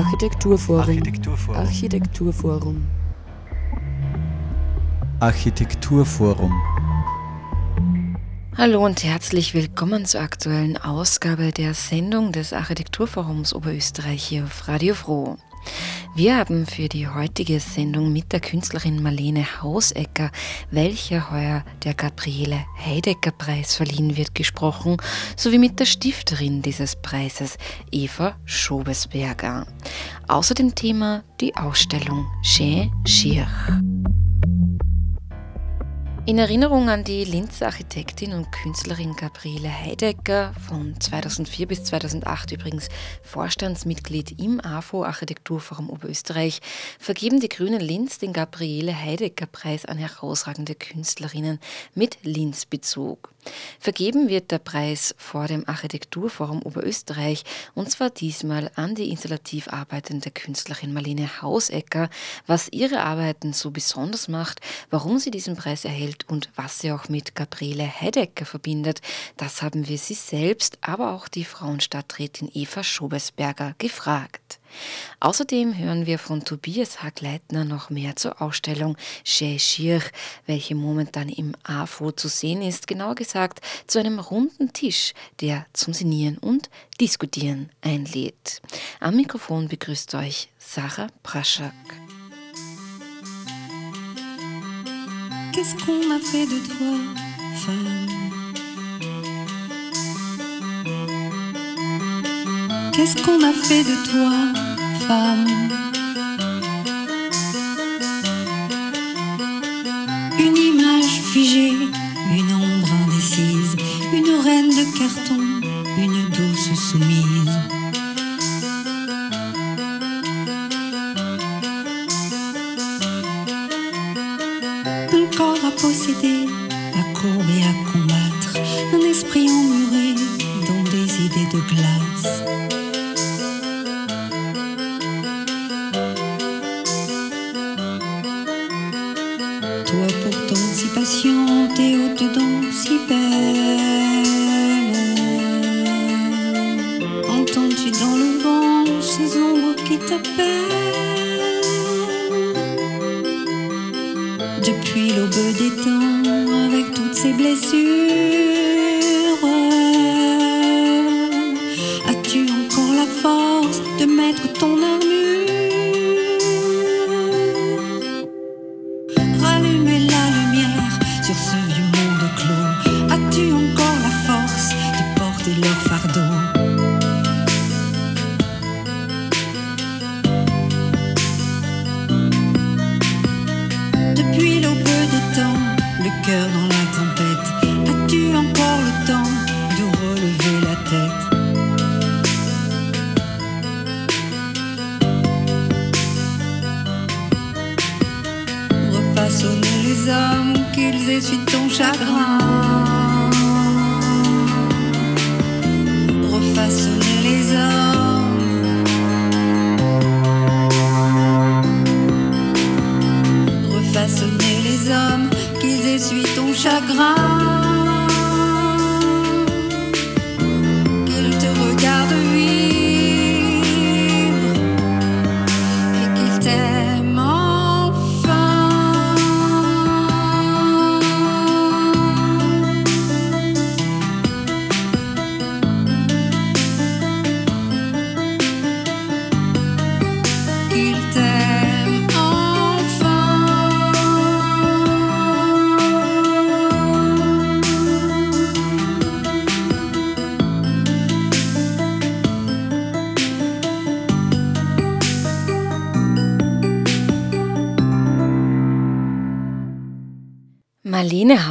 Architekturforum. Architekturforum. Architekturforum. Architekturforum. Hallo und herzlich willkommen zur aktuellen Ausgabe der Sendung des Architekturforums Oberösterreich hier auf Radio Froh. Wir haben für die heutige Sendung mit der Künstlerin Marlene Hausecker, welcher heuer der Gabriele Heidecker Preis verliehen wird, gesprochen, sowie mit der Stifterin dieses Preises, Eva Schobesberger. Außerdem Thema die Ausstellung Chez Schirch. In Erinnerung an die Linzer Architektin und Künstlerin Gabriele Heidecker, von 2004 bis 2008 übrigens Vorstandsmitglied im AFO Architekturforum Oberösterreich, vergeben die Grünen Linz den Gabriele Heidecker Preis an herausragende Künstlerinnen mit Linz-Bezug. Vergeben wird der Preis vor dem Architekturforum Oberösterreich und zwar diesmal an die installativ arbeitende Künstlerin Marlene Hausecker, was ihre Arbeiten so besonders macht, warum sie diesen Preis erhält und was sie auch mit Gabriele Heidecker verbindet, das haben wir sie selbst, aber auch die Frauenstadträtin Eva Schobesberger gefragt. Außerdem hören wir von Tobias Hagleitner noch mehr zur Ausstellung Chez Schirch, welche momentan im AFO zu sehen ist, genauer gesagt zu einem runden Tisch, der zum Sinieren und Diskutieren einlädt. Am Mikrofon begrüßt euch Sarah Praschak. Qu'est-ce qu'on a fait de toi, femme Qu'est-ce qu'on a fait de toi, femme force de mettre ton armure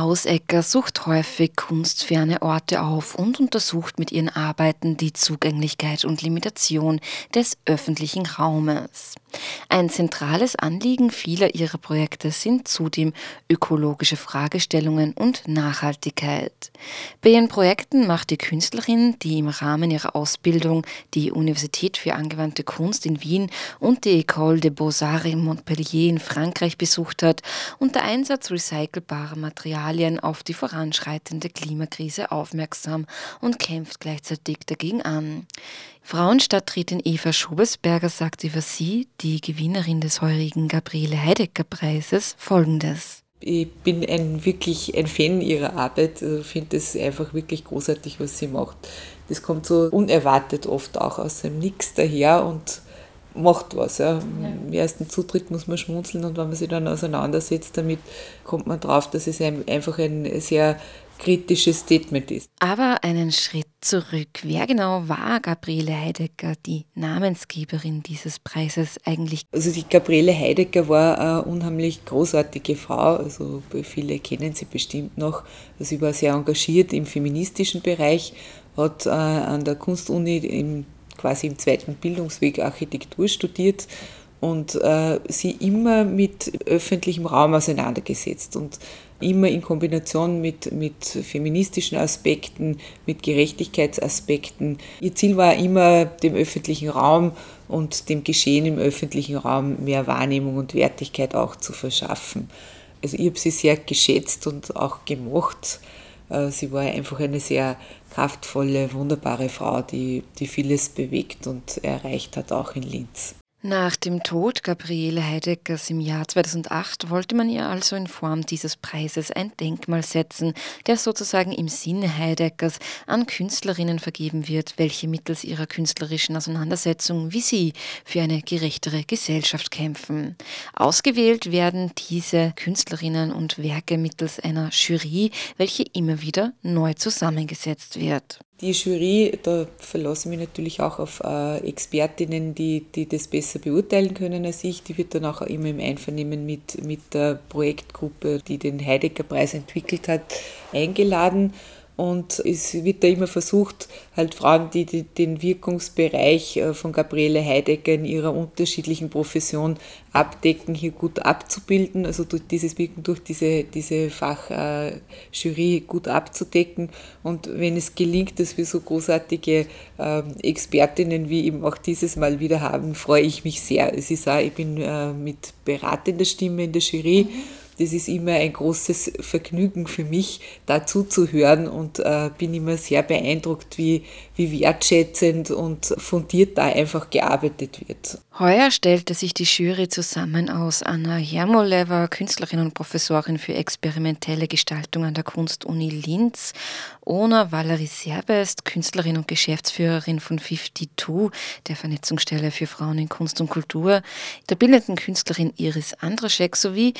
Marlene Hausecker sucht häufig kunstferne Orte auf und untersucht mit ihren Arbeiten die Zugänglichkeit und Limitation des öffentlichen Raumes. Ein zentrales Anliegen vieler ihrer Projekte sind zudem ökologische Fragestellungen und Nachhaltigkeit. Bei ihren Projekten macht die Künstlerin, die im Rahmen ihrer Ausbildung die Universität für angewandte Kunst in Wien und die École des Beaux-Arts in Montpellier in Frankreich besucht hat, unter Einsatz recycelbarer Materialien auf auf die voranschreitende Klimakrise aufmerksam und kämpft gleichzeitig dagegen an. Frauenstadträtin Eva Schobesberger sagt über sie, die Gewinnerin des heurigen Gabriele Heidegger Preises, folgendes. Ich bin ein, wirklich ein Fan ihrer Arbeit, also finde es einfach wirklich großartig, was sie macht. Das kommt so unerwartet oft auch aus dem Nix daher und macht was. Ja. Im ersten Zutritt muss man schmunzeln und wenn man sich dann auseinandersetzt damit, kommt man drauf, dass es einfach ein sehr kritisches Statement ist. Aber einen Schritt zurück. Wer genau war Gabriele Heidegger, die Namensgeberin dieses Preises eigentlich? Also die Gabriele Heidegger war eine unheimlich großartige Frau. Also viele kennen sie bestimmt noch. Also sie war sehr engagiert im feministischen Bereich, hat äh, an der Kunstuni im, quasi im zweiten Bildungsweg Architektur studiert und äh, sie immer mit öffentlichem Raum auseinandergesetzt und immer in Kombination mit, mit feministischen Aspekten, mit Gerechtigkeitsaspekten. Ihr Ziel war immer, dem öffentlichen Raum und dem Geschehen im öffentlichen Raum mehr Wahrnehmung und Wertigkeit auch zu verschaffen. Also ich habe sie sehr geschätzt und auch gemocht. Äh, sie war einfach eine sehr kraftvolle, wunderbare Frau, die, die vieles bewegt und erreicht hat, auch in Linz. Nach dem Tod Gabriele Heideggers im Jahr 2008 wollte man ihr also in Form dieses Preises ein Denkmal setzen, der sozusagen im Sinne Heideggers an Künstlerinnen vergeben wird, welche mittels ihrer künstlerischen Auseinandersetzung wie sie für eine gerechtere Gesellschaft kämpfen. Ausgewählt werden diese Künstlerinnen und Werke mittels einer Jury, welche immer wieder neu zusammengesetzt wird. Die Jury, da verlasse ich mich natürlich auch auf äh, Expertinnen, die, die das besser beurteilen können als ich. Die wird dann auch immer im Einvernehmen mit, mit der Projektgruppe, die den Heidegger-Preis entwickelt hat, eingeladen. Und es wird da immer versucht, halt Frauen, die, den Wirkungsbereich äh, von Gabriele Heidegger in ihrer unterschiedlichen Profession abdecken, hier gut abzubilden, also durch dieses Wirken, durch diese, diese Fachjury äh, gut abzudecken. Und wenn es gelingt, dass wir so großartige ähm, Expertinnen wie eben auch dieses Mal wieder haben, freue ich mich sehr. Es ist auch, ich bin äh, mit beratender Stimme in der Jury. Mhm das ist immer ein großes Vergnügen für mich, dazu zu hören und äh, bin immer sehr beeindruckt, wie, wie wertschätzend und fundiert da einfach gearbeitet wird. Heuer stellte sich die Jury zusammen aus Anna Jermoleva, Künstlerin und Professorin für experimentelle Gestaltung an der Kunstuni Linz, Ona Valerie Serbest, Künstlerin und Geschäftsführerin von 52, der Vernetzungsstelle für Frauen in Kunst und Kultur, der bildenden Künstlerin Iris Andraschek sowie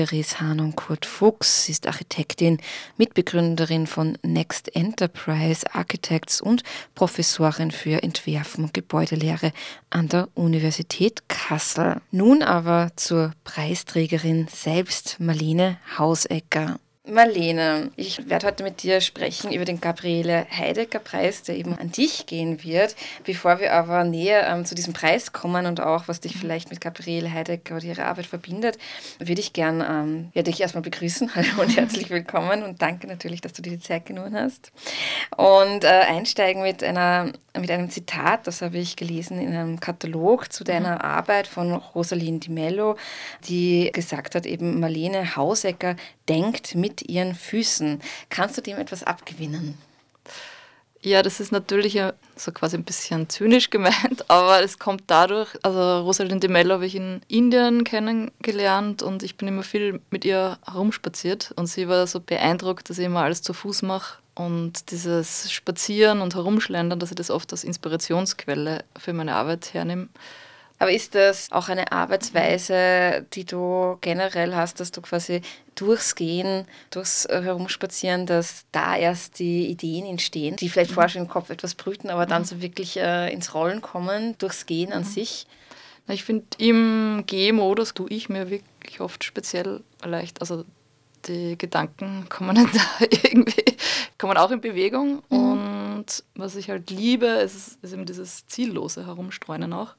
Marie-Therese Hahn und Kurt Fuchs. Sie ist Architektin, Mitbegründerin von Next Enterprise Architects und Professorin für Entwerfen und Gebäudelehre an der Universität Kassel. Nun aber zur Preisträgerin selbst, Marlene Hausecker. Marlene, ich werde heute mit dir sprechen über den Gabriele Heidegger Preis, der eben an dich gehen wird. Bevor wir aber näher ähm, zu diesem Preis kommen und auch, was dich vielleicht mit Gabriele Heidegger oder ihrer Arbeit verbindet, würde ich gern ähm, ja, dich erstmal begrüßen. Hallo und herzlich willkommen und danke natürlich, dass du dir die Zeit genommen hast. Und äh, einsteigen mit, einer, mit einem Zitat, das habe ich gelesen in einem Katalog zu deiner mhm. Arbeit von Rosaline Di Mello, die gesagt hat, eben Marlene Hausecker denkt mit ihren Füßen. Kannst du dem etwas abgewinnen? Ja, das ist natürlich so quasi ein bisschen zynisch gemeint, aber es kommt dadurch, also Rosalind de Mello habe ich in Indien kennengelernt und ich bin immer viel mit ihr herumspaziert und sie war so beeindruckt, dass ich immer alles zu Fuß mache und dieses Spazieren und Herumschlendern, dass ich das oft als Inspirationsquelle für meine Arbeit hernehme. Aber ist das auch eine Arbeitsweise, die du generell hast, dass du quasi durchs Gehen, durchs Herumspazieren, dass da erst die Ideen entstehen, die vielleicht vorher schon im Kopf etwas brüten, aber dann so wirklich äh, ins Rollen kommen, durchs Gehen an mhm. sich? Ich finde, im Gehmodus tue ich mir wirklich oft speziell leicht, also die Gedanken kommen dann da irgendwie, kommen auch in Bewegung. Mhm. Und was ich halt liebe, ist, ist eben dieses ziellose Herumstreunen auch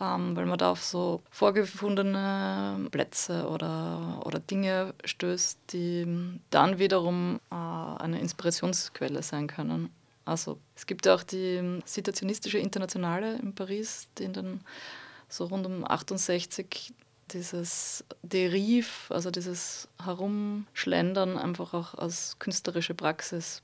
ähm, weil man da auf so vorgefundene Plätze oder, oder Dinge stößt, die dann wiederum äh, eine Inspirationsquelle sein können. Also es gibt ja auch die Situationistische Internationale in Paris, die in den so rund um 68 dieses Deriv, also dieses Herumschlendern einfach auch als künstlerische Praxis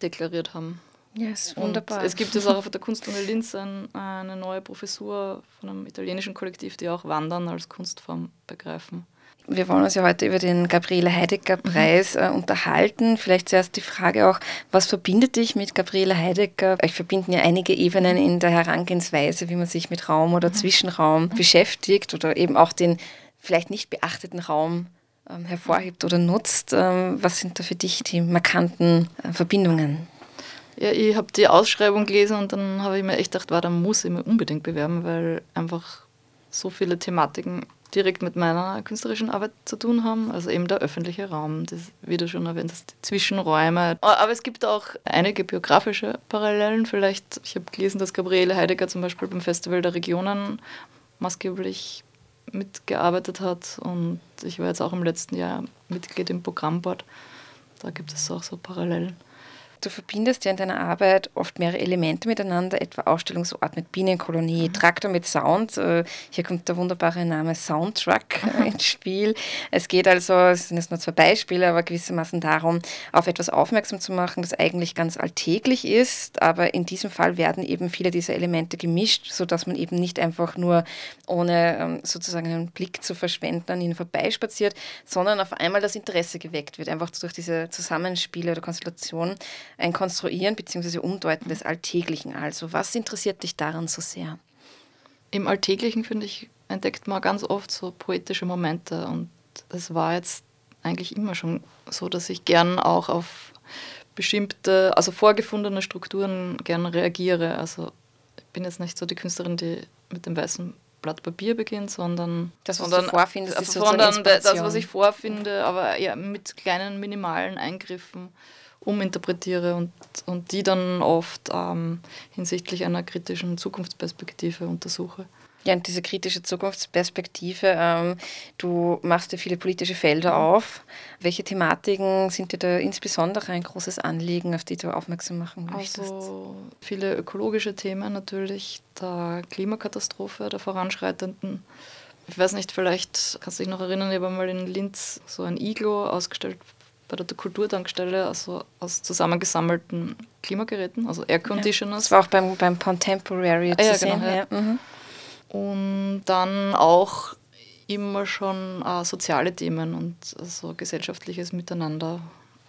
deklariert haben. Ja, ist wunderbar. Und es gibt jetzt auch auf der Kunstuni Linz ein, eine neue Professur von einem italienischen Kollektiv, die auch Wandern als Kunstform begreifen. Wir wollen uns ja heute über den Gabriele Heidegger Preis äh, unterhalten. Vielleicht zuerst die Frage auch, was verbindet dich mit Gabriele Heidegger? Euch verbinden ja einige Ebenen in der Herangehensweise, wie man sich mit Raum oder Zwischenraum beschäftigt oder eben auch den vielleicht nicht beachteten Raum ähm, hervorhebt oder nutzt. Ähm, was sind da für dich die markanten äh, Verbindungen? Ja, ich habe die Ausschreibung gelesen und dann habe ich mir echt gedacht, war, da muss ich mir unbedingt bewerben, weil einfach so viele Thematiken direkt mit meiner künstlerischen Arbeit zu tun haben. Also eben der öffentliche Raum, das, wie du schon erwähnt hast, die Zwischenräume. Aber es gibt auch einige biografische Parallelen. Vielleicht, ich habe gelesen, dass Gabriele Heidegger zum Beispiel beim Festival der Regionen maßgeblich mitgearbeitet hat und ich war jetzt auch im letzten Jahr Mitglied im Programmboard. Da gibt es auch so Parallelen. Du verbindest ja in deiner Arbeit oft mehrere Elemente miteinander, etwa Ausstellungsort mit Bienenkolonie, mhm. Traktor mit Sound. Äh, hier kommt der wunderbare Name Soundtrack äh, ins Spiel. Es geht also, es sind jetzt nur zwei Beispiele, aber gewissermaßen darum, auf etwas aufmerksam zu machen, das eigentlich ganz alltäglich ist. Aber in diesem Fall werden eben viele dieser Elemente gemischt, sodass man eben nicht einfach nur ohne ähm, sozusagen einen Blick zu verschwenden an ihnen vorbeispaziert, sondern auf einmal das Interesse geweckt wird, einfach durch diese Zusammenspiele oder Konstellation ein Konstruieren bzw. Umdeuten des Alltäglichen. Also was interessiert dich daran so sehr? Im Alltäglichen, finde ich, entdeckt man ganz oft so poetische Momente. Und es war jetzt eigentlich immer schon so, dass ich gern auch auf bestimmte, also vorgefundene Strukturen gern reagiere. Also ich bin jetzt nicht so die Künstlerin, die mit dem weißen Blatt Papier beginnt, sondern das, was sondern, du vorfindest, also sondern das, was ich vorfinde, aber ja, mit kleinen minimalen Eingriffen uminterpretiere und, und die dann oft ähm, hinsichtlich einer kritischen Zukunftsperspektive untersuche. Ja, und diese kritische Zukunftsperspektive, ähm, du machst dir viele politische Felder auf. Welche Thematiken sind dir da insbesondere ein großes Anliegen, auf die du aufmerksam machen möchtest? Also viele ökologische Themen natürlich, der Klimakatastrophe, der voranschreitenden. Ich weiß nicht, vielleicht kannst du dich noch erinnern, ich habe mal in Linz so ein Iglo ausgestellt bei der Kulturtankstelle also aus zusammengesammelten Klimageräten, also Air Conditioners. Ja, das war auch beim, beim Contemporary ah, ja, sehen. Genau, ja. Mhm. Und dann auch immer schon äh, soziale Themen und also gesellschaftliches Miteinander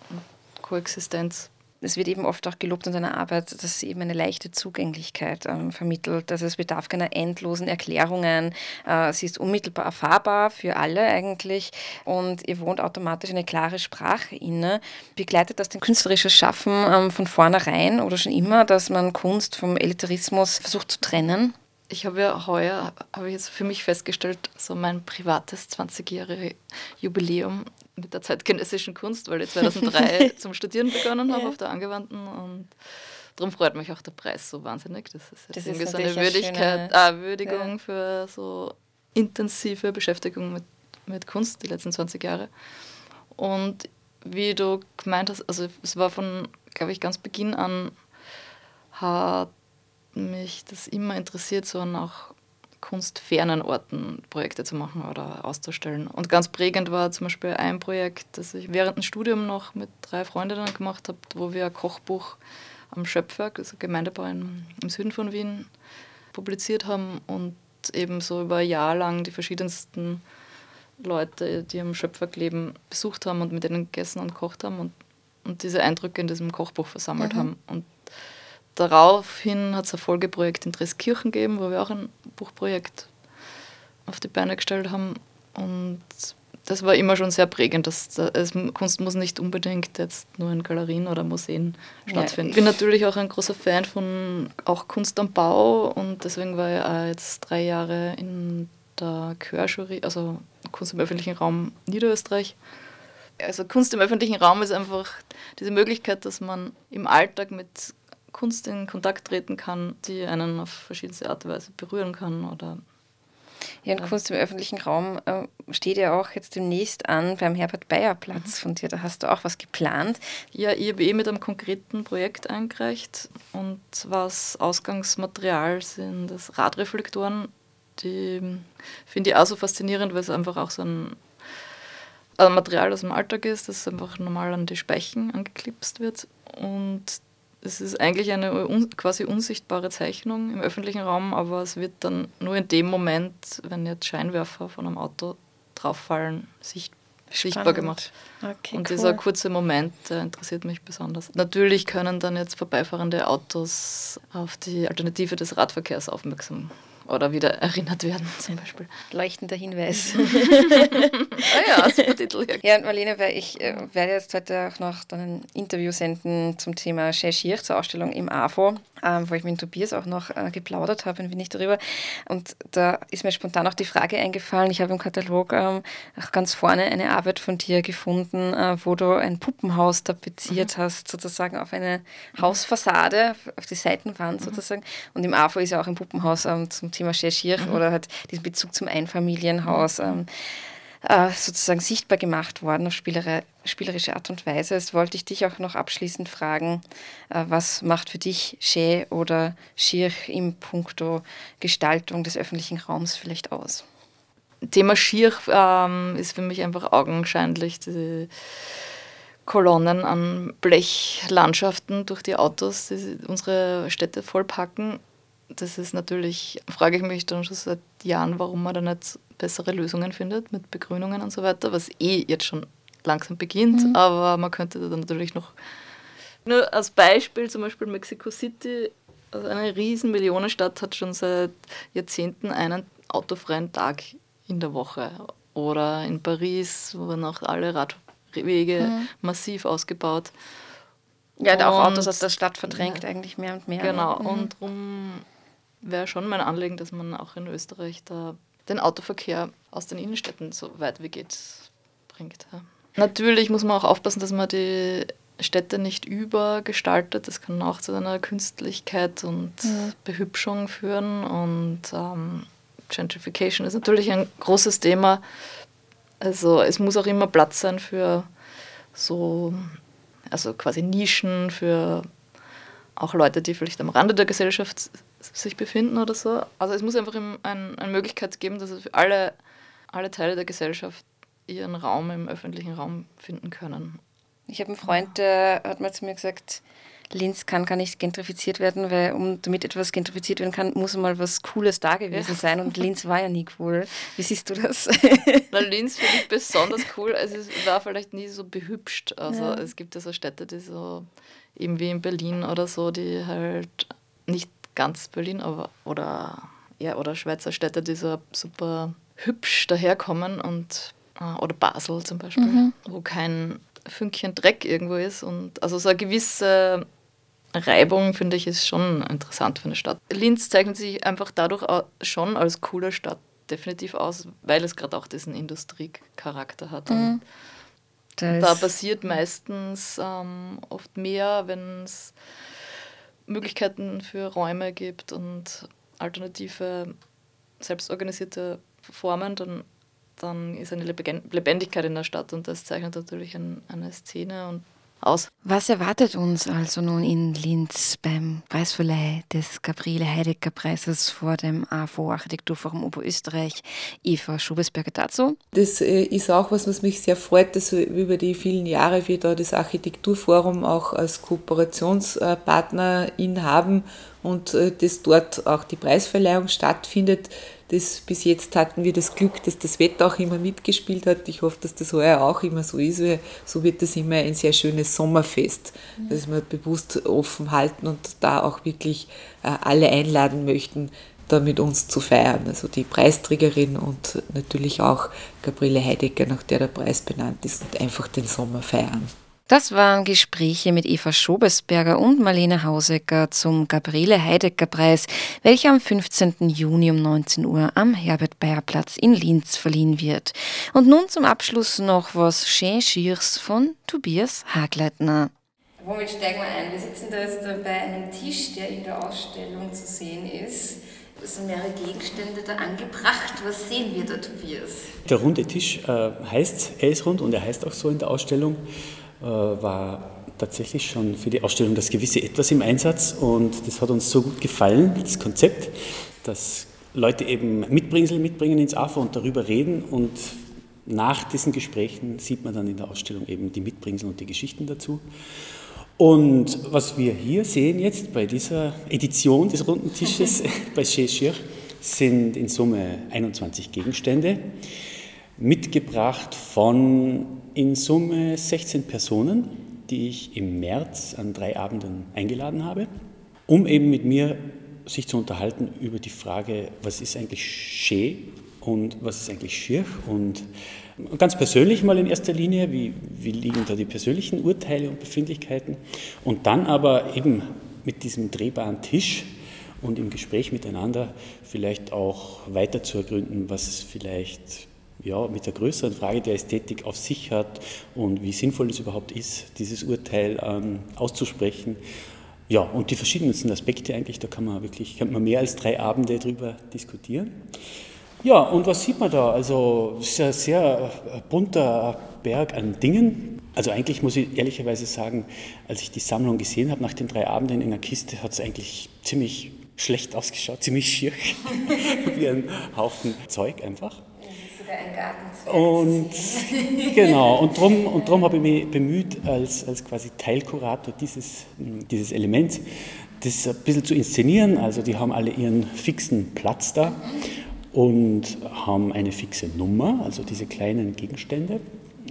und Koexistenz es wird eben oft auch gelobt in deiner Arbeit, dass sie eben eine leichte Zugänglichkeit ähm, vermittelt. Also es bedarf keiner endlosen Erklärungen. Äh, sie ist unmittelbar erfahrbar für alle eigentlich und ihr wohnt automatisch eine klare Sprache inne. Begleitet das den künstlerisches Schaffen ähm, von vornherein oder schon immer, dass man Kunst vom Elitarismus versucht zu trennen? Ich habe ja heuer, habe ich jetzt für mich festgestellt, so mein privates 20-jährige Jubiläum mit der zeitgenössischen Kunst, weil ich 2003 zum Studieren begonnen habe ja. auf der Angewandten und darum freut mich auch der Preis so wahnsinnig. Das ist jetzt das irgendwie ist so eine Würdigkeit, schöne, äh, Würdigung ja. für so intensive Beschäftigung mit, mit Kunst die letzten 20 Jahre. Und wie du gemeint hast, also es war von, glaube ich, ganz Beginn an, hat mich das immer interessiert, so auch kunstfernen Orten Projekte zu machen oder auszustellen. Und ganz prägend war zum Beispiel ein Projekt, das ich während dem Studium noch mit drei Freundinnen gemacht habe, wo wir ein Kochbuch am Schöpfwerk, also Gemeindebau im Süden von Wien, publiziert haben und eben so über ein Jahr lang die verschiedensten Leute, die am Schöpfwerk leben, besucht haben und mit denen gegessen und gekocht haben und, und diese Eindrücke in diesem Kochbuch versammelt mhm. haben. Und daraufhin hat es ein Folgeprojekt in Dreskirchen gegeben, wo wir auch ein Buchprojekt auf die Beine gestellt haben. Und das war immer schon sehr prägend. Dass, es, Kunst muss nicht unbedingt jetzt nur in Galerien oder Museen stattfinden. Ich bin natürlich auch ein großer Fan von auch Kunst am Bau und deswegen war ich auch jetzt drei Jahre in der Chörjury, also Kunst im öffentlichen Raum Niederösterreich. Also Kunst im öffentlichen Raum ist einfach diese Möglichkeit, dass man im Alltag mit Kunst in Kontakt treten kann, die einen auf verschiedenste Art und Weise berühren kann oder ja, und Kunst im öffentlichen Raum äh, steht ja auch jetzt demnächst an beim Herbert Bayer Platz von dir. Da hast du auch was geplant. Ja, ich habe eh mit einem konkreten Projekt eingereicht und was Ausgangsmaterial sind das Radreflektoren die finde ich auch so faszinierend, weil es einfach auch so ein also Material aus dem Alltag ist, das einfach normal an die Speichen angeklipst wird. Und es ist eigentlich eine un quasi unsichtbare Zeichnung im öffentlichen Raum, aber es wird dann nur in dem Moment, wenn jetzt Scheinwerfer von einem Auto drauffallen, sichtbar sichtbar gemacht. Okay, und cool. dieser kurze Moment, interessiert mich besonders. Natürlich können dann jetzt vorbeifahrende Autos auf die Alternative des Radverkehrs aufmerksam oder wieder erinnert werden, zum Beispiel. Leuchtender Hinweis. ah ja, super Titel. Ja, und Marlene, ich äh, werde jetzt heute auch noch dann ein Interview senden zum Thema Sheshir zur Ausstellung im AFO, ähm, wo ich mit Tobias auch noch äh, geplaudert habe, ein wenig darüber. Und da ist mir spontan auch die Frage eingefallen, ich habe im Katalog ähm, auch ganz vorne eine Arbeit von dir gefunden, äh, wo du ein Puppenhaus tapeziert mhm. hast, sozusagen auf eine Hausfassade, auf die Seitenwand mhm. sozusagen. Und im AFO ist ja auch ein Puppenhaus ähm, zum Thema Schirr mhm. oder hat diesen Bezug zum Einfamilienhaus ähm, äh, sozusagen sichtbar gemacht worden auf spielere, spielerische Art und Weise. Jetzt wollte ich dich auch noch abschließend fragen, äh, was macht für dich Schä oder Schirr im Punkto Gestaltung des öffentlichen Raums vielleicht aus? Thema Schirr ähm, ist für mich einfach augenscheinlich die Kolonnen an Blechlandschaften durch die Autos, die unsere Städte vollpacken das ist natürlich, frage ich mich dann schon seit Jahren, warum man da nicht bessere Lösungen findet mit Begrünungen und so weiter, was eh jetzt schon langsam beginnt, mhm. aber man könnte da natürlich noch, nur als Beispiel zum Beispiel Mexico City, also eine riesen Millionenstadt hat schon seit Jahrzehnten einen autofreien Tag in der Woche. Oder in Paris wurden auch alle Radwege mhm. massiv ausgebaut. Ja, auch Autos aus der Stadt verdrängt ja, eigentlich mehr und mehr. Genau, mhm. und darum wäre schon mein Anliegen, dass man auch in Österreich da den Autoverkehr aus den Innenstädten so weit wie geht bringt. Ja. Natürlich muss man auch aufpassen, dass man die Städte nicht übergestaltet. Das kann auch zu einer Künstlichkeit und ja. Behübschung führen. Und ähm, Gentrification ist natürlich ein großes Thema. Also es muss auch immer Platz sein für so, also quasi Nischen, für auch Leute, die vielleicht am Rande der Gesellschaft sich befinden oder so. Also es muss einfach ein, eine Möglichkeit geben, dass für alle, alle Teile der Gesellschaft ihren Raum im öffentlichen Raum finden können. Ich habe einen Freund, der hat mal zu mir gesagt, Linz kann gar nicht gentrifiziert werden, weil um damit etwas gentrifiziert werden kann, muss mal was Cooles da gewesen sein. Und Linz war ja nie cool. Wie siehst du das? Na, Linz finde ich besonders cool. Also es war vielleicht nie so behübscht. Also ja. es gibt ja so Städte, die so eben wie in Berlin oder so, die halt nicht ganz Berlin, aber oder ja, oder Schweizer Städte, die so super hübsch daherkommen und äh, oder Basel zum Beispiel, mhm. wo kein Fünkchen Dreck irgendwo ist und also so eine gewisse Reibung finde ich ist schon interessant für eine Stadt. Linz zeichnet sich einfach dadurch schon als coole Stadt definitiv aus, weil es gerade auch diesen Industriecharakter hat. Mhm. da passiert meistens ähm, oft mehr, wenn es Möglichkeiten für Räume gibt und alternative, selbstorganisierte Formen, dann, dann ist eine Lebendigkeit in der Stadt und das zeichnet natürlich ein, eine Szene und aus. Was erwartet uns also nun in Linz beim Preisverleih des Gabriele Heidegger Preises vor dem AFO Architekturforum Oberösterreich? Eva Schubesberger dazu. Das äh, ist auch was, was mich sehr freut, dass wir über die vielen Jahre wir da das Architekturforum auch als Kooperationspartnerin haben und äh, dass dort auch die Preisverleihung stattfindet. Das, bis jetzt hatten wir das Glück, dass das Wetter auch immer mitgespielt hat. Ich hoffe, dass das heuer auch immer so ist, weil so wird das immer ein sehr schönes Sommerfest, mhm. das wir bewusst offen halten und da auch wirklich äh, alle einladen möchten, da mit uns zu feiern. Also die Preisträgerin und natürlich auch Gabriele Heidegger, nach der der Preis benannt ist, und einfach den Sommer feiern. Das waren Gespräche mit Eva Schobesberger und Marlene Hausecker zum Gabriele Heidegger Preis, welcher am 15. Juni um 19 Uhr am Herbert Bayer Platz in Linz verliehen wird. Und nun zum Abschluss noch was Schön Schiers von Tobias Hagleitner. Womit steigen wir ein? Wir sitzen da jetzt bei einem Tisch, der in der Ausstellung zu sehen ist. Es sind mehrere Gegenstände da angebracht. Was sehen wir da, Tobias? Der runde Tisch äh, heißt, er ist rund und er heißt auch so in der Ausstellung. Äh, war tatsächlich schon für die Ausstellung das gewisse Etwas im Einsatz und das hat uns so gut gefallen, das Konzept, dass Leute eben Mitbringsel mitbringen ins AFA und darüber reden und nach diesen Gesprächen sieht man dann in der Ausstellung eben die Mitbringsel und die Geschichten dazu. Und was wir hier sehen jetzt bei dieser Edition des runden Tisches bei Chez sind in Summe 21 Gegenstände, mitgebracht von in Summe 16 Personen, die ich im März an drei Abenden eingeladen habe, um eben mit mir sich zu unterhalten über die Frage, was ist eigentlich Chez und was ist eigentlich Schirch und ganz persönlich mal in erster Linie, wie, wie liegen da die persönlichen Urteile und Befindlichkeiten? Und dann aber eben mit diesem drehbaren Tisch und im Gespräch miteinander vielleicht auch weiter zu ergründen, was es vielleicht ja, mit der größeren Frage der Ästhetik auf sich hat und wie sinnvoll es überhaupt ist, dieses Urteil ähm, auszusprechen. Ja, und die verschiedensten Aspekte eigentlich, da kann man wirklich, kann man mehr als drei Abende drüber diskutieren. Ja, und was sieht man da? Also es ist ein sehr äh, bunter Berg an Dingen. Also eigentlich muss ich ehrlicherweise sagen, als ich die Sammlung gesehen habe nach den drei Abenden in der Kiste, hat es eigentlich ziemlich schlecht ausgeschaut, ziemlich schier, wie ein Haufen Zeug einfach. Und genau, und darum und drum habe ich mich bemüht, als, als quasi Teilkurator dieses, dieses Elements, das ein bisschen zu inszenieren. Also die haben alle ihren fixen Platz da und haben eine fixe Nummer, also diese kleinen Gegenstände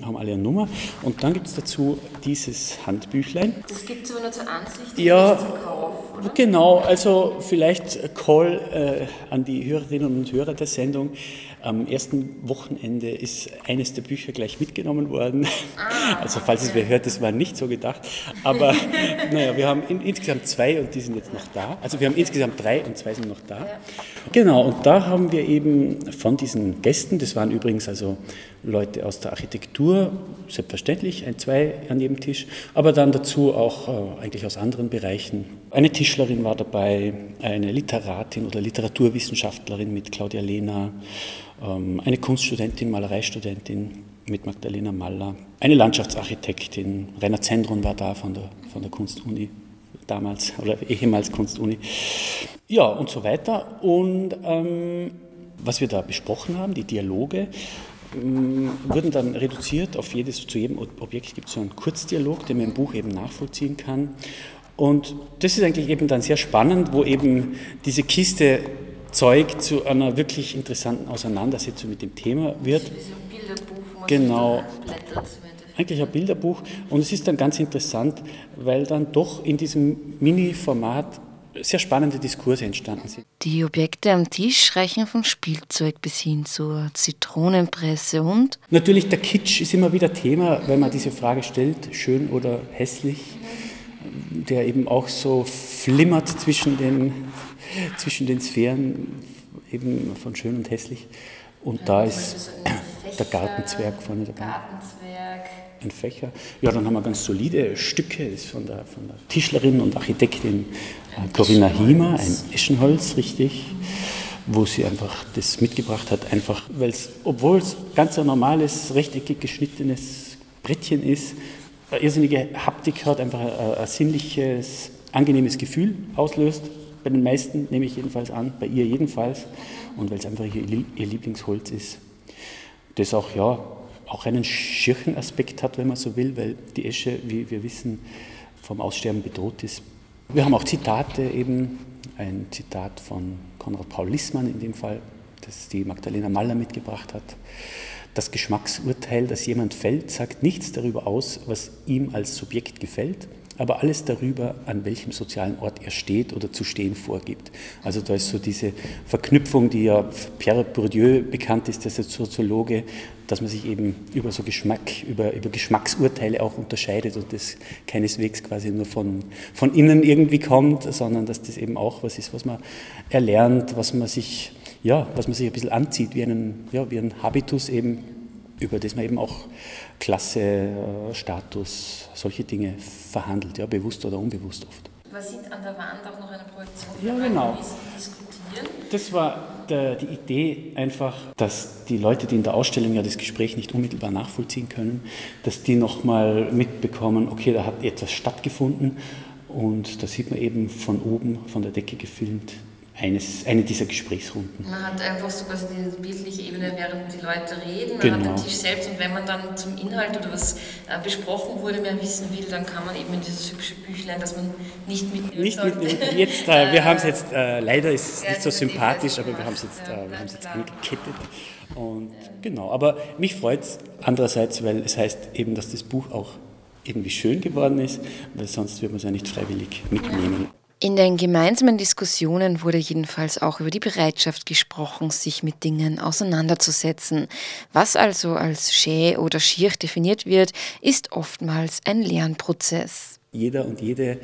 haben alle eine Nummer. Und dann gibt es dazu dieses Handbüchlein. Das gibt es aber nur zur Ansicht, ja, zum Kauf, oder? Genau, also vielleicht Call äh, an die Hörerinnen und Hörer der Sendung. Am ersten Wochenende ist eines der Bücher gleich mitgenommen worden. Ah, also falls okay. es wer hört, das war nicht so gedacht. Aber naja, wir haben in, insgesamt zwei und die sind jetzt noch da. Also wir haben insgesamt drei und zwei sind noch da. Ja. Genau, und da haben wir eben von diesen Gästen, das waren übrigens also Leute aus der Architektur, selbstverständlich, ein, zwei an jedem Tisch, aber dann dazu auch äh, eigentlich aus anderen Bereichen. Eine Tischlerin war dabei, eine Literatin oder Literaturwissenschaftlerin mit Claudia Lehner, ähm, eine Kunststudentin, Malereistudentin mit Magdalena Maller, eine Landschaftsarchitektin, Rainer Zendron war da von der, von der Kunstuni damals oder ehemals Kunstuni. Ja, und so weiter. Und ähm, was wir da besprochen haben, die Dialoge, wurden dann reduziert auf jedes, zu jedem Objekt gibt es so einen Kurzdialog, den man im Buch eben nachvollziehen kann. Und das ist eigentlich eben dann sehr spannend, wo eben diese Kiste Zeug zu einer wirklich interessanten Auseinandersetzung mit dem Thema wird. Genau. Eigentlich ein Bilderbuch. Und es ist dann ganz interessant, weil dann doch in diesem Mini-Format sehr spannende Diskurse entstanden sind. Die Objekte am Tisch reichen von Spielzeug bis hin zur Zitronenpresse und? Natürlich, der Kitsch ist immer wieder Thema, wenn man diese Frage stellt, schön oder hässlich, der eben auch so flimmert zwischen den zwischen den Sphären eben von schön und hässlich. Und da ist der Gartenzwerg vorne dabei. Gartenzwerg. Ein Fächer. Ja, dann haben wir ganz solide Stücke, das ist von der, von der Tischlerin und Architektin äh, Corinna Hiemer, ein Eschenholz, richtig, wo sie einfach das mitgebracht hat, einfach, weil es, obwohl es ganz ein normales, rechteckig geschnittenes Brettchen ist, eine irrsinnige Haptik hat, einfach ein, ein sinnliches, angenehmes Gefühl auslöst bei den meisten nehme ich jedenfalls an, bei ihr jedenfalls. Und weil es einfach ihr, ihr Lieblingsholz ist. Das auch, ja, auch einen schirchen Aspekt hat, wenn man so will, weil die Esche, wie wir wissen, vom Aussterben bedroht ist. Wir haben auch Zitate eben, ein Zitat von Konrad Paul Lissmann in dem Fall, das die Magdalena Maller mitgebracht hat. Das Geschmacksurteil, das jemand fällt, sagt nichts darüber aus, was ihm als Subjekt gefällt, aber alles darüber, an welchem sozialen Ort er steht oder zu stehen vorgibt. Also da ist so diese Verknüpfung, die ja Pierre Bourdieu bekannt ist, der Soziologe, dass man sich eben über so Geschmack, über, über Geschmacksurteile auch unterscheidet und das keineswegs quasi nur von, von innen irgendwie kommt, sondern dass das eben auch was ist, was man erlernt, was man sich, ja, was man sich ein bisschen anzieht, wie einen, ja, wie ein Habitus eben, über das man eben auch Klasse, äh, Status, solche Dinge verhandelt, ja, bewusst oder unbewusst oft. Was sieht an der Wand auch noch eine Projektion ja, genau. diskutieren? Das war der, die Idee einfach, dass die Leute, die in der Ausstellung ja das Gespräch nicht unmittelbar nachvollziehen können, dass die nochmal mitbekommen, okay, da hat etwas stattgefunden und da sieht man eben von oben, von der Decke gefilmt, eines, eine dieser Gesprächsrunden. Man hat einfach so quasi diese bildliche Ebene, während die Leute reden, man Genau. hat den Tisch selbst und wenn man dann zum Inhalt oder was äh, besprochen wurde, mehr wissen will, dann kann man eben in dieses hübsche Büchlein, das man nicht mitnehmen Nicht sollte. mit, jetzt, äh, wir haben es jetzt, äh, leider ist es Ja, nicht so sympathisch, aber wir haben es jetzt, Ja, äh, wir jetzt angekettet. Und genau, aber mich freut es andererseits, weil es heißt eben, dass das Buch auch irgendwie schön geworden ist, weil sonst würde man es ja nicht freiwillig mitnehmen. In den gemeinsamen Diskussionen wurde jedenfalls auch über die Bereitschaft gesprochen, sich mit Dingen auseinanderzusetzen. Was also als schä oder schier definiert wird, ist oftmals ein Lernprozess. Jeder und jede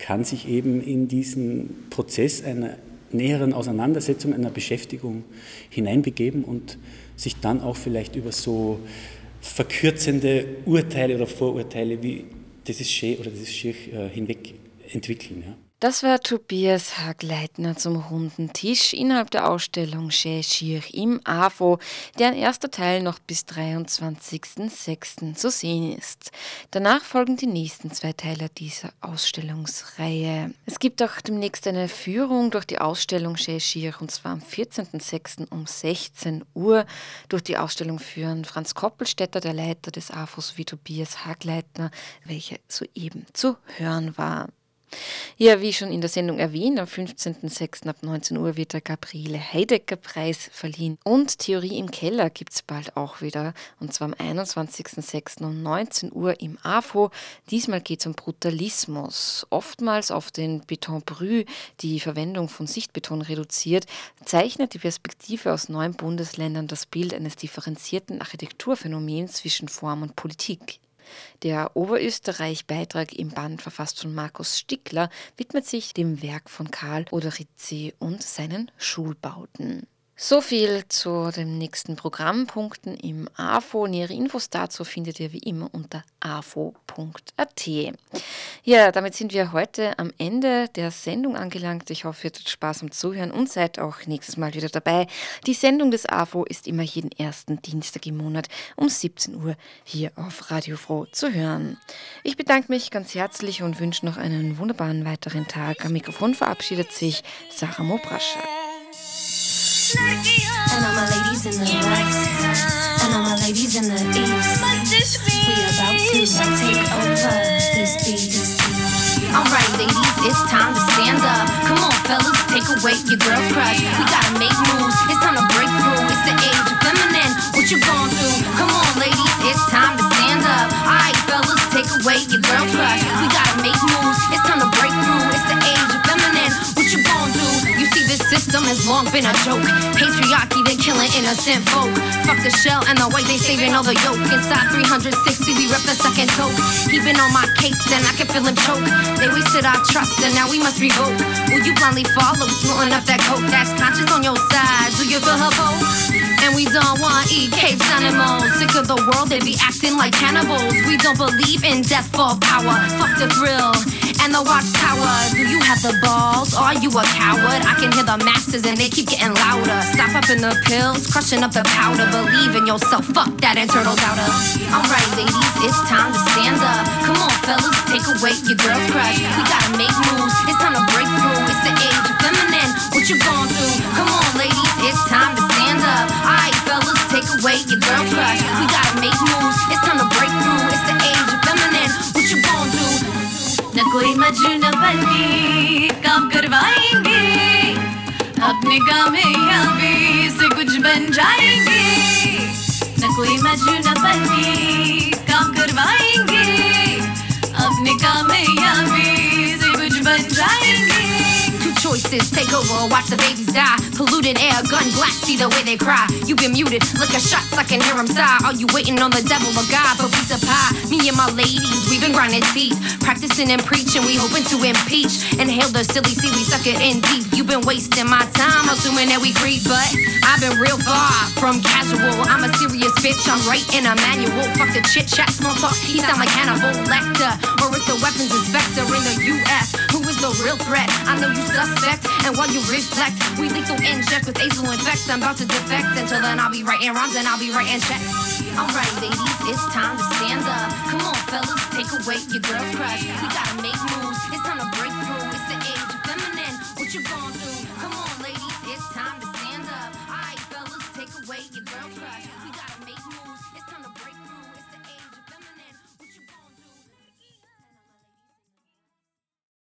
kann sich eben in diesen Prozess einer näheren Auseinandersetzung, einer Beschäftigung hineinbegeben und sich dann auch vielleicht über so verkürzende Urteile oder Vorurteile wie das ist schön oder das ist schier äh, hinweg entwickeln. Ja. Das war Tobias Hagleitner zum runden Tisch innerhalb der Ausstellung Chez Schier im AFO, deren erster Teil noch bis 23.06. zu sehen ist. Danach folgen die nächsten zwei Teile dieser Ausstellungsreihe. Es gibt auch demnächst eine Führung durch die Ausstellung Chez Schier und zwar am 14.06. um 16 Uhr. Durch die Ausstellung führen Franz Koppelstädter, der Leiter des AFO, sowie Tobias Hagleitner, welcher soeben zu hören war. Ja, wie schon in der Sendung erwähnt, am 15.06. ab 19 Uhr wird der Gabriele Heidecker Preis verliehen. Und Theorie im Keller gibt es bald auch wieder. Und zwar am 21.06. um 19 Uhr im AFO. Diesmal geht es um Brutalismus. Oftmals auf den Betonbrü, die Verwendung von Sichtbeton reduziert, zeichnet die Perspektive aus neun Bundesländern das Bild eines differenzierten Architekturphänomens zwischen Form und Politik. Der Oberösterreich-Beitrag im Band, verfasst von Markus Stickler, widmet sich dem Werk von Karl Oderizzi und seinen Schulbauten. So viel zu den nächsten Programmpunkten im AFO. Nähere Infos dazu findet ihr wie immer unter afo.at. Ja, damit sind wir heute am Ende der Sendung angelangt. Ich hoffe, ihr hattet Spaß am Zuhören und seid auch nächstes Mal wieder dabei. Die Sendung des AFO ist immer jeden ersten Dienstag im Monat um 17 Uhr hier auf Radio Froh zu hören. Ich bedanke mich ganz herzlich und wünsche noch einen wunderbaren weiteren Tag. Am Mikrofon verabschiedet sich Sarah Mobraschak. And all my ladies in the west, and all my ladies in the east. We about to take over this beat. Alright, ladies, it's time to stand up. Come on, fellas, take away your girl crush. We gotta make moves. It's time to break through. It's the age of feminine. What you gon' do? Come on, ladies, it's time to stand up. Alright, fellas, take away your girl's crush. We gotta make long been a joke. Patriarchy been killing innocent folk. Fuck the shell and the white, they saving all the yolk. Inside 360, we rep the second toke. He been on my case and I can feel him choke. They wasted our trust and now we must revoke. Will you blindly follow, snorting up that coke? That's conscious on your side. Do you feel her pose? And we don't want to eat caged animals. Sick of the world, they be acting like cannibals. We don't believe in death for power. Fuck the thrill and the watchtower. Do you have the balls? Are you a coward? I can hear the masses and they keep getting louder. Stop up in the pills, crushing up the powder. Believe in yourself. Fuck that internal doubter. Alright, ladies, it's time to stand up. Come on, fellas, take away your girl's crush. We gotta make moves. It's time to break through. It's the age of feminine. What you gon' do? Come on, ladies, it's time to stand up. Alright, fellas, take away your girl's crush. We gotta make moves. It's time to break through. It's the age of feminine. What you gon' do? न कोई मजनू बनी काम करवाएंगे अपने कामयाबी से कुछ बन जाएंगे न कोई मजनू बनी काम करवाएंगे अपने कामयाबी से कुछ बन जाएंगे Two choices, take over or watch the babies die. Polluted air, gun blast, see the way they cry. You been muted, liquor shots, I can hear them sigh. Are you waiting on the devil or God for of pie? Me and my ladies, we've been grinding teeth. Practicing and preaching, we hoping to impeach. Inhale the silly sea, we suck it in deep. you been wasting my time, assuming that we creep. But I've been real far from casual. I'm a serious bitch, I'm writing a manual. Fuck the chit chat, small talk. He sound like Hannibal Lecter. Or it's the weapons inspector in the US. Who is the real threat. I know you suspect, and while you reflect, we lethal inject with azul infect. I'm about to defect. Until then, I'll be writing rhymes and I'll be writing checks. Alright, ladies, it's time to stand up. Come on, fellas, take away your girl's crush. We gotta make moves. It's time to break through. It's the age of feminine. What you going